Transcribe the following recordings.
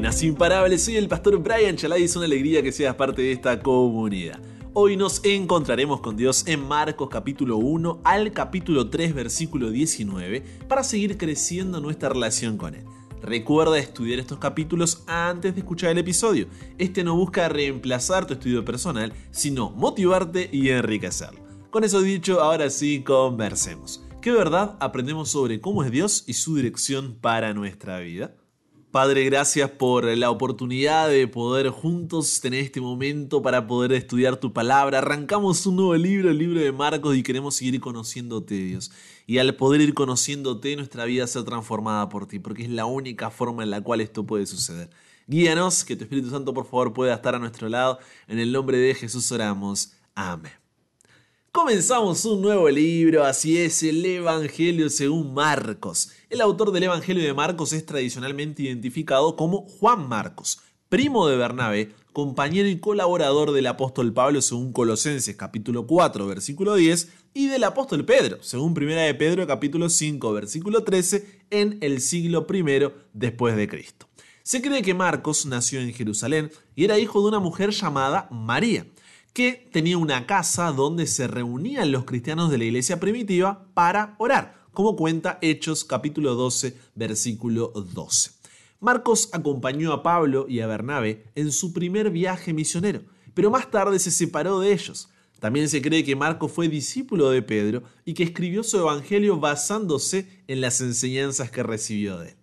Buenas, imparables, soy el pastor Brian Chalai y es una alegría que seas parte de esta comunidad. Hoy nos encontraremos con Dios en Marcos capítulo 1 al capítulo 3 versículo 19 para seguir creciendo nuestra relación con Él. Recuerda estudiar estos capítulos antes de escuchar el episodio. Este no busca reemplazar tu estudio personal, sino motivarte y enriquecerlo. Con eso dicho, ahora sí, conversemos. ¿Qué verdad aprendemos sobre cómo es Dios y su dirección para nuestra vida? Padre, gracias por la oportunidad de poder juntos tener este momento para poder estudiar tu palabra. Arrancamos un nuevo libro, el libro de Marcos, y queremos seguir conociéndote, Dios. Y al poder ir conociéndote, nuestra vida ser transformada por ti, porque es la única forma en la cual esto puede suceder. Guíanos, que tu Espíritu Santo, por favor, pueda estar a nuestro lado. En el nombre de Jesús oramos. Amén. Comenzamos un nuevo libro, así es, el Evangelio según Marcos. El autor del Evangelio de Marcos es tradicionalmente identificado como Juan Marcos, primo de Bernabé, compañero y colaborador del apóstol Pablo según Colosenses capítulo 4 versículo 10 y del apóstol Pedro según Primera de Pedro capítulo 5 versículo 13 en el siglo I después de Cristo. Se cree que Marcos nació en Jerusalén y era hijo de una mujer llamada María que tenía una casa donde se reunían los cristianos de la iglesia primitiva para orar, como cuenta Hechos capítulo 12, versículo 12. Marcos acompañó a Pablo y a Bernabé en su primer viaje misionero, pero más tarde se separó de ellos. También se cree que Marcos fue discípulo de Pedro y que escribió su evangelio basándose en las enseñanzas que recibió de él.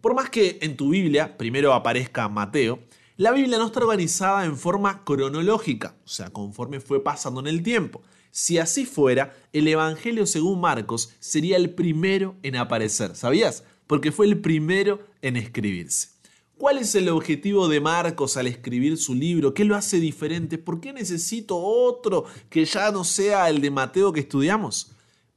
Por más que en tu Biblia primero aparezca Mateo, la Biblia no está organizada en forma cronológica, o sea, conforme fue pasando en el tiempo. Si así fuera, el Evangelio según Marcos sería el primero en aparecer, ¿sabías? Porque fue el primero en escribirse. ¿Cuál es el objetivo de Marcos al escribir su libro? ¿Qué lo hace diferente? ¿Por qué necesito otro que ya no sea el de Mateo que estudiamos?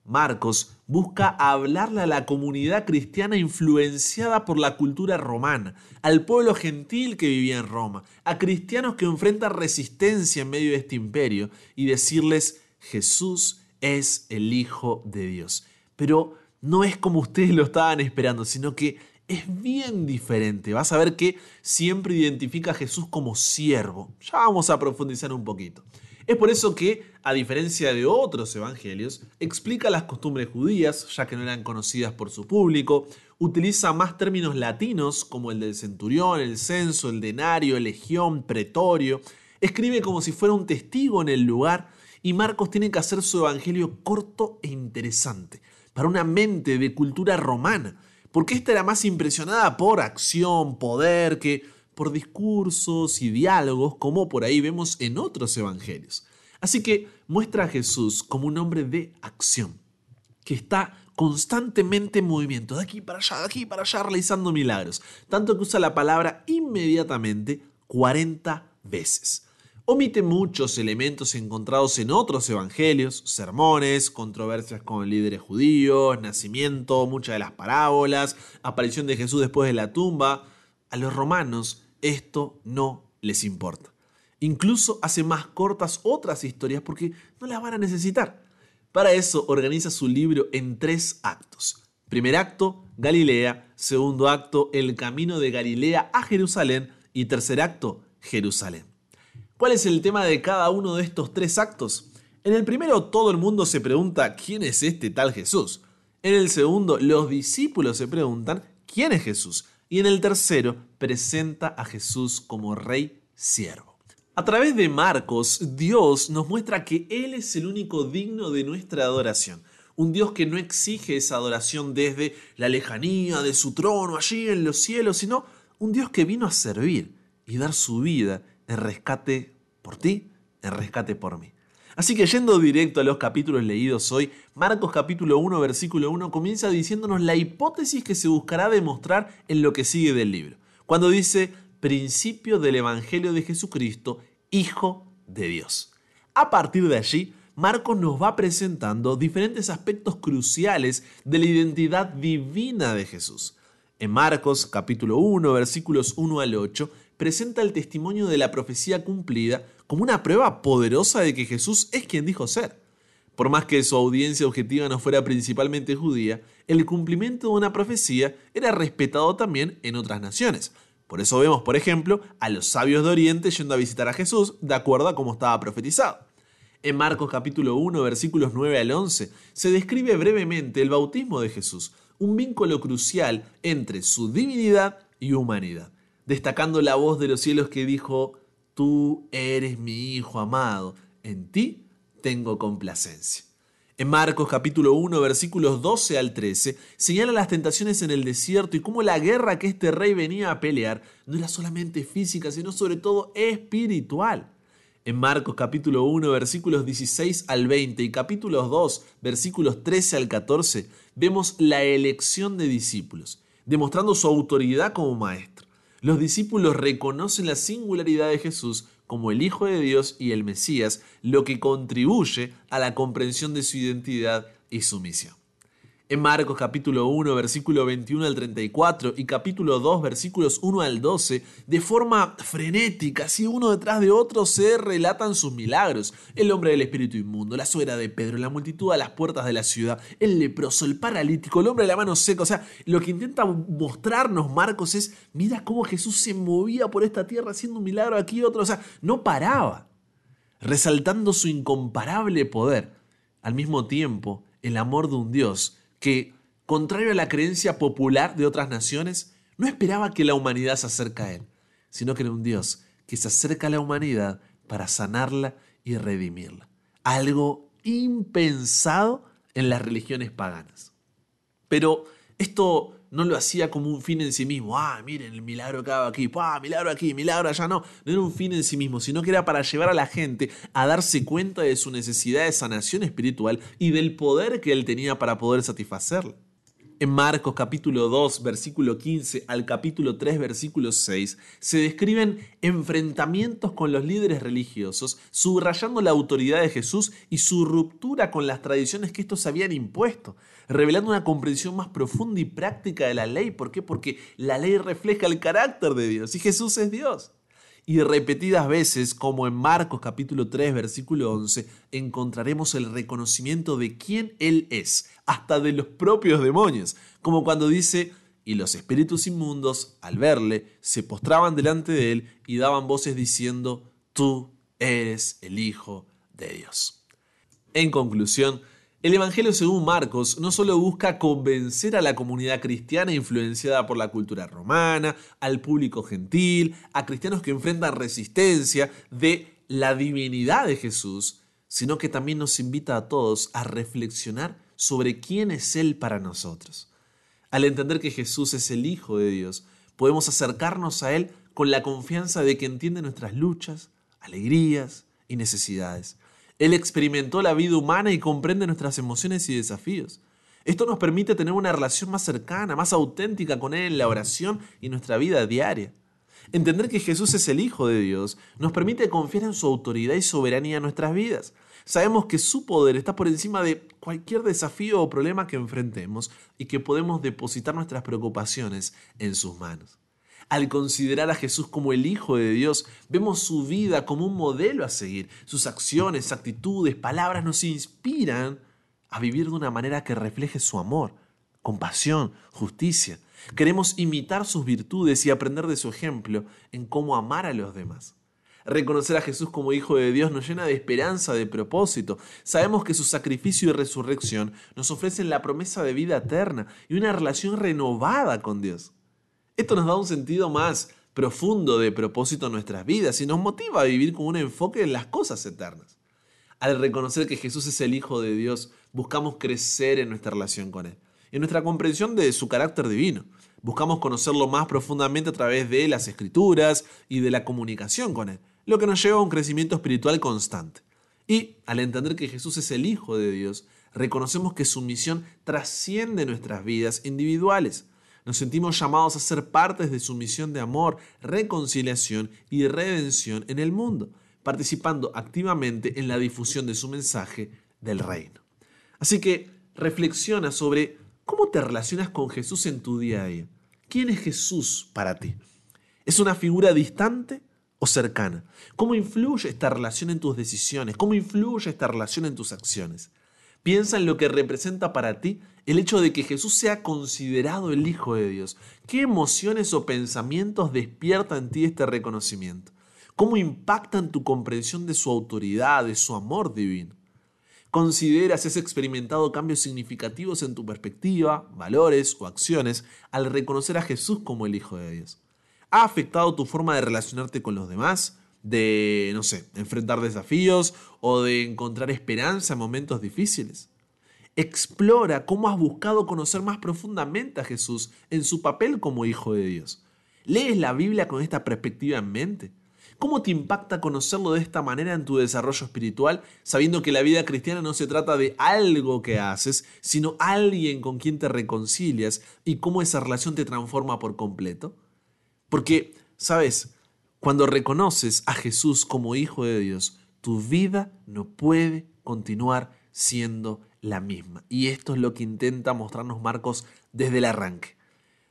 Marcos busca hablarle a la comunidad cristiana influenciada por la cultura romana, al pueblo gentil que vivía en Roma, a cristianos que enfrentan resistencia en medio de este imperio y decirles Jesús es el Hijo de Dios. Pero no es como ustedes lo estaban esperando, sino que es bien diferente. Vas a ver que siempre identifica a Jesús como siervo. Ya vamos a profundizar un poquito. Es por eso que, a diferencia de otros evangelios, explica las costumbres judías, ya que no eran conocidas por su público, utiliza más términos latinos como el del centurión, el censo, el denario, legión, pretorio, escribe como si fuera un testigo en el lugar y Marcos tiene que hacer su evangelio corto e interesante, para una mente de cultura romana, porque esta era más impresionada por acción, poder, que por discursos y diálogos como por ahí vemos en otros evangelios. Así que muestra a Jesús como un hombre de acción, que está constantemente en movimiento, de aquí para allá, de aquí para allá, realizando milagros, tanto que usa la palabra inmediatamente 40 veces. Omite muchos elementos encontrados en otros evangelios, sermones, controversias con líderes judíos, nacimiento, muchas de las parábolas, aparición de Jesús después de la tumba. A los romanos esto no les importa. Incluso hace más cortas otras historias porque no las van a necesitar. Para eso organiza su libro en tres actos. Primer acto, Galilea. Segundo acto, el camino de Galilea a Jerusalén. Y tercer acto, Jerusalén. ¿Cuál es el tema de cada uno de estos tres actos? En el primero todo el mundo se pregunta quién es este tal Jesús. En el segundo los discípulos se preguntan quién es Jesús. Y en el tercero presenta a Jesús como rey siervo. A través de Marcos, Dios nos muestra que Él es el único digno de nuestra adoración. Un Dios que no exige esa adoración desde la lejanía de su trono allí en los cielos, sino un Dios que vino a servir y dar su vida en rescate por ti, en rescate por mí. Así que yendo directo a los capítulos leídos hoy, Marcos capítulo 1 versículo 1 comienza diciéndonos la hipótesis que se buscará demostrar en lo que sigue del libro, cuando dice principio del Evangelio de Jesucristo, Hijo de Dios. A partir de allí, Marcos nos va presentando diferentes aspectos cruciales de la identidad divina de Jesús. En Marcos capítulo 1 versículos 1 al 8 presenta el testimonio de la profecía cumplida como una prueba poderosa de que Jesús es quien dijo ser. Por más que su audiencia objetiva no fuera principalmente judía, el cumplimiento de una profecía era respetado también en otras naciones. Por eso vemos, por ejemplo, a los sabios de Oriente yendo a visitar a Jesús de acuerdo a cómo estaba profetizado. En Marcos capítulo 1, versículos 9 al 11, se describe brevemente el bautismo de Jesús, un vínculo crucial entre su divinidad y humanidad, destacando la voz de los cielos que dijo, Tú eres mi Hijo amado, en ti tengo complacencia. En Marcos capítulo 1 versículos 12 al 13 señala las tentaciones en el desierto y cómo la guerra que este rey venía a pelear no era solamente física, sino sobre todo espiritual. En Marcos capítulo 1 versículos 16 al 20 y capítulo 2 versículos 13 al 14 vemos la elección de discípulos, demostrando su autoridad como maestro. Los discípulos reconocen la singularidad de Jesús como el Hijo de Dios y el Mesías, lo que contribuye a la comprensión de su identidad y su misión. En Marcos capítulo 1, versículo 21 al 34 y capítulo 2, versículos 1 al 12, de forma frenética, así uno detrás de otro, se relatan sus milagros. El hombre del espíritu inmundo, la suegra de Pedro, la multitud a las puertas de la ciudad, el leproso, el paralítico, el hombre de la mano seca. O sea, lo que intenta mostrarnos Marcos es, mira cómo Jesús se movía por esta tierra haciendo un milagro aquí y otro. O sea, no paraba, resaltando su incomparable poder. Al mismo tiempo, el amor de un Dios que, contrario a la creencia popular de otras naciones, no esperaba que la humanidad se acerque a Él, sino que era un Dios que se acerca a la humanidad para sanarla y redimirla. Algo impensado en las religiones paganas. Pero esto no lo hacía como un fin en sí mismo. Ah, miren el milagro hago aquí, ah, milagro aquí, milagro allá. No, no era un fin en sí mismo, sino que era para llevar a la gente a darse cuenta de su necesidad de sanación espiritual y del poder que él tenía para poder satisfacerla. En Marcos capítulo 2, versículo 15 al capítulo 3, versículo 6, se describen enfrentamientos con los líderes religiosos, subrayando la autoridad de Jesús y su ruptura con las tradiciones que estos habían impuesto, revelando una comprensión más profunda y práctica de la ley. ¿Por qué? Porque la ley refleja el carácter de Dios y Jesús es Dios y repetidas veces, como en Marcos capítulo 3 versículo 11, encontraremos el reconocimiento de quién Él es, hasta de los propios demonios, como cuando dice, y los espíritus inmundos, al verle, se postraban delante de Él y daban voces diciendo, tú eres el Hijo de Dios. En conclusión, el Evangelio según Marcos no solo busca convencer a la comunidad cristiana influenciada por la cultura romana, al público gentil, a cristianos que enfrentan resistencia de la divinidad de Jesús, sino que también nos invita a todos a reflexionar sobre quién es Él para nosotros. Al entender que Jesús es el Hijo de Dios, podemos acercarnos a Él con la confianza de que entiende nuestras luchas, alegrías y necesidades él experimentó la vida humana y comprende nuestras emociones y desafíos. Esto nos permite tener una relación más cercana, más auténtica con Él en la oración y nuestra vida diaria. Entender que Jesús es el Hijo de Dios nos permite confiar en su autoridad y soberanía en nuestras vidas. Sabemos que su poder está por encima de cualquier desafío o problema que enfrentemos y que podemos depositar nuestras preocupaciones en sus manos. Al considerar a Jesús como el Hijo de Dios, vemos su vida como un modelo a seguir. Sus acciones, actitudes, palabras nos inspiran a vivir de una manera que refleje su amor, compasión, justicia. Queremos imitar sus virtudes y aprender de su ejemplo en cómo amar a los demás. Reconocer a Jesús como Hijo de Dios nos llena de esperanza, de propósito. Sabemos que su sacrificio y resurrección nos ofrecen la promesa de vida eterna y una relación renovada con Dios. Esto nos da un sentido más profundo de propósito en nuestras vidas y nos motiva a vivir con un enfoque en las cosas eternas. Al reconocer que Jesús es el Hijo de Dios, buscamos crecer en nuestra relación con Él, en nuestra comprensión de su carácter divino. Buscamos conocerlo más profundamente a través de las escrituras y de la comunicación con Él, lo que nos lleva a un crecimiento espiritual constante. Y al entender que Jesús es el Hijo de Dios, reconocemos que su misión trasciende nuestras vidas individuales nos sentimos llamados a ser partes de su misión de amor, reconciliación y redención en el mundo, participando activamente en la difusión de su mensaje del reino. Así que reflexiona sobre cómo te relacionas con Jesús en tu día a día. ¿Quién es Jesús para ti? ¿Es una figura distante o cercana? ¿Cómo influye esta relación en tus decisiones? ¿Cómo influye esta relación en tus acciones? Piensa en lo que representa para ti el hecho de que Jesús sea considerado el Hijo de Dios. ¿Qué emociones o pensamientos despierta en ti este reconocimiento? ¿Cómo impactan tu comprensión de su autoridad, de su amor divino? ¿Consideras has experimentado cambios significativos en tu perspectiva, valores o acciones al reconocer a Jesús como el Hijo de Dios? ¿Ha afectado tu forma de relacionarte con los demás? ¿De, no sé, enfrentar desafíos o de encontrar esperanza en momentos difíciles? Explora cómo has buscado conocer más profundamente a Jesús en su papel como Hijo de Dios. ¿Lees la Biblia con esta perspectiva en mente? ¿Cómo te impacta conocerlo de esta manera en tu desarrollo espiritual, sabiendo que la vida cristiana no se trata de algo que haces, sino alguien con quien te reconcilias y cómo esa relación te transforma por completo? Porque, sabes, cuando reconoces a Jesús como Hijo de Dios, tu vida no puede continuar siendo la misma. Y esto es lo que intenta mostrarnos Marcos desde el arranque.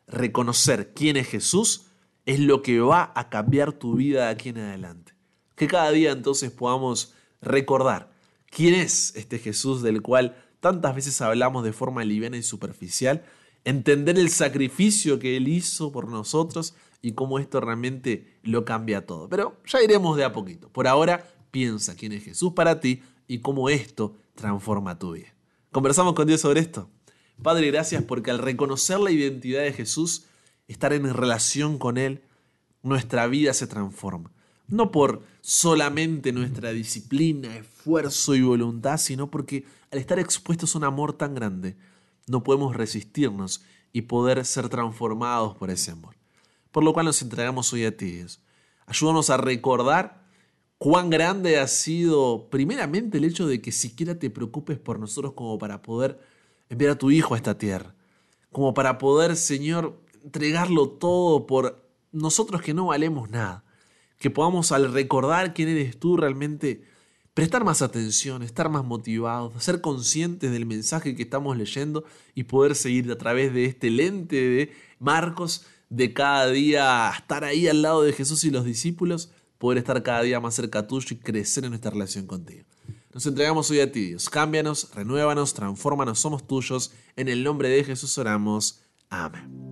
Reconocer quién es Jesús es lo que va a cambiar tu vida de aquí en adelante. Que cada día entonces podamos recordar quién es este Jesús del cual tantas veces hablamos de forma liviana y superficial, entender el sacrificio que Él hizo por nosotros y cómo esto realmente lo cambia todo. Pero ya iremos de a poquito. Por ahora, piensa quién es Jesús para ti y cómo esto transforma tu vida. ¿Conversamos con Dios sobre esto? Padre, gracias porque al reconocer la identidad de Jesús, estar en relación con Él, nuestra vida se transforma. No por solamente nuestra disciplina, esfuerzo y voluntad, sino porque al estar expuestos a un amor tan grande, no podemos resistirnos y poder ser transformados por ese amor. Por lo cual nos entregamos hoy a ti. Ayúdanos a recordar cuán grande ha sido primeramente el hecho de que siquiera te preocupes por nosotros como para poder enviar a tu Hijo a esta tierra. Como para poder, Señor, entregarlo todo por nosotros que no valemos nada. Que podamos al recordar quién eres tú realmente prestar más atención, estar más motivados, ser conscientes del mensaje que estamos leyendo y poder seguir a través de este lente de Marcos de cada día estar ahí al lado de Jesús y los discípulos, poder estar cada día más cerca tuyo y crecer en nuestra relación contigo. Nos entregamos hoy a ti, Dios. Cámbianos, renuévanos, transfórmanos, somos tuyos. En el nombre de Jesús oramos. Amén.